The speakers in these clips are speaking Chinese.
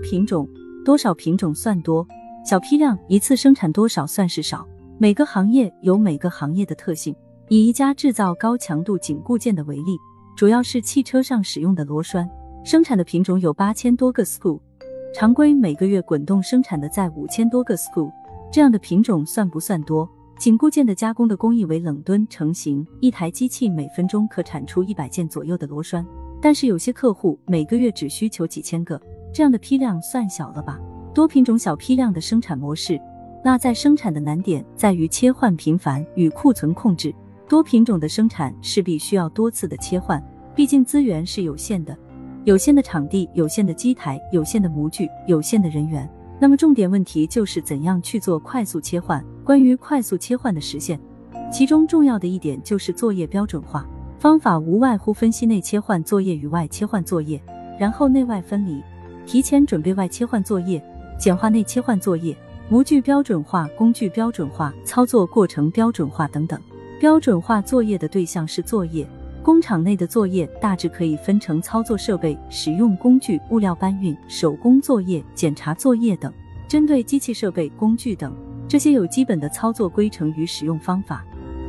品种，多少品种算多？小批量一次生产多少算是少？每个行业有每个行业的特性。以一家制造高强度紧固件的为例，主要是汽车上使用的螺栓，生产的品种有八千多个 screw，常规每个月滚动生产的在五千多个 screw，这样的品种算不算多？紧固件的加工的工艺为冷吨成型，一台机器每分钟可产出一百件左右的螺栓，但是有些客户每个月只需求几千个，这样的批量算小了吧？多品种小批量的生产模式，那在生产的难点在于切换频繁与库存控制。多品种的生产势必需要多次的切换，毕竟资源是有限的，有限的场地、有限的机台、有限的模具、有限的人员。那么重点问题就是怎样去做快速切换。关于快速切换的实现，其中重要的一点就是作业标准化。方法无外乎分析内切换作业与外切换作业，然后内外分离，提前准备外切换作业。简化内切换作业，模具标准化、工具标准化、操作过程标准化等等。标准化作业的对象是作业，工厂内的作业大致可以分成操作设备、使用工具、物料搬运、手工作业、检查作业等。针对机器设备、工具等这些有基本的操作规程与使用方法，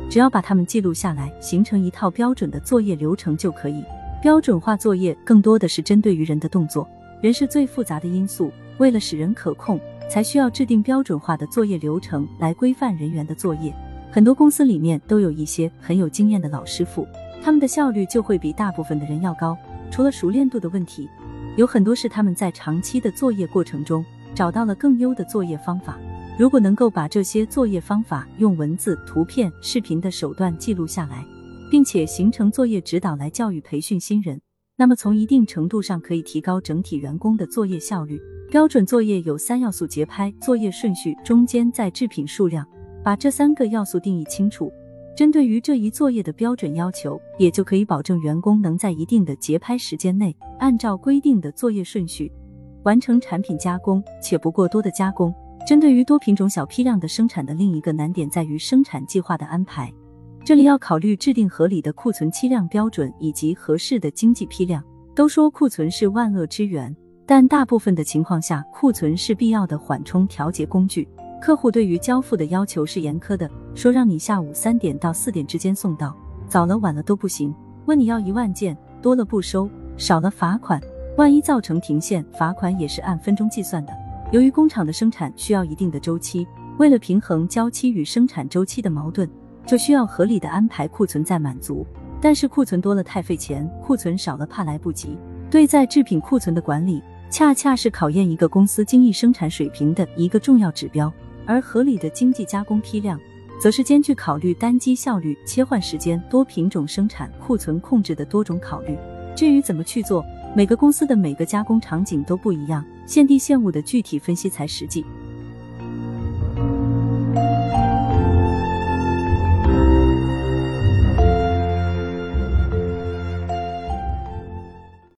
只要把它们记录下来，形成一套标准的作业流程就可以。标准化作业更多的是针对于人的动作，人是最复杂的因素。为了使人可控，才需要制定标准化的作业流程来规范人员的作业。很多公司里面都有一些很有经验的老师傅，他们的效率就会比大部分的人要高。除了熟练度的问题，有很多是他们在长期的作业过程中找到了更优的作业方法。如果能够把这些作业方法用文字、图片、视频的手段记录下来，并且形成作业指导来教育培训新人，那么从一定程度上可以提高整体员工的作业效率。标准作业有三要素：节拍、作业顺序、中间在制品数量。把这三个要素定义清楚，针对于这一作业的标准要求，也就可以保证员工能在一定的节拍时间内，按照规定的作业顺序完成产品加工，且不过多的加工。针对于多品种小批量的生产的另一个难点在于生产计划的安排，这里要考虑制定合理的库存期量标准以及合适的经济批量。都说库存是万恶之源。但大部分的情况下，库存是必要的缓冲调节工具。客户对于交付的要求是严苛的，说让你下午三点到四点之间送到，早了晚了都不行。问你要一万件，多了不收，少了罚款。万一造成停线，罚款也是按分钟计算的。由于工厂的生产需要一定的周期，为了平衡交期与生产周期的矛盾，就需要合理的安排库存再满足。但是库存多了太费钱，库存少了怕来不及。对在制品库存的管理。恰恰是考验一个公司精益生产水平的一个重要指标，而合理的经济加工批量，则是兼具考虑单机效率、切换时间、多品种生产、库存控制的多种考虑。至于怎么去做，每个公司的每个加工场景都不一样，现地现物的具体分析才实际。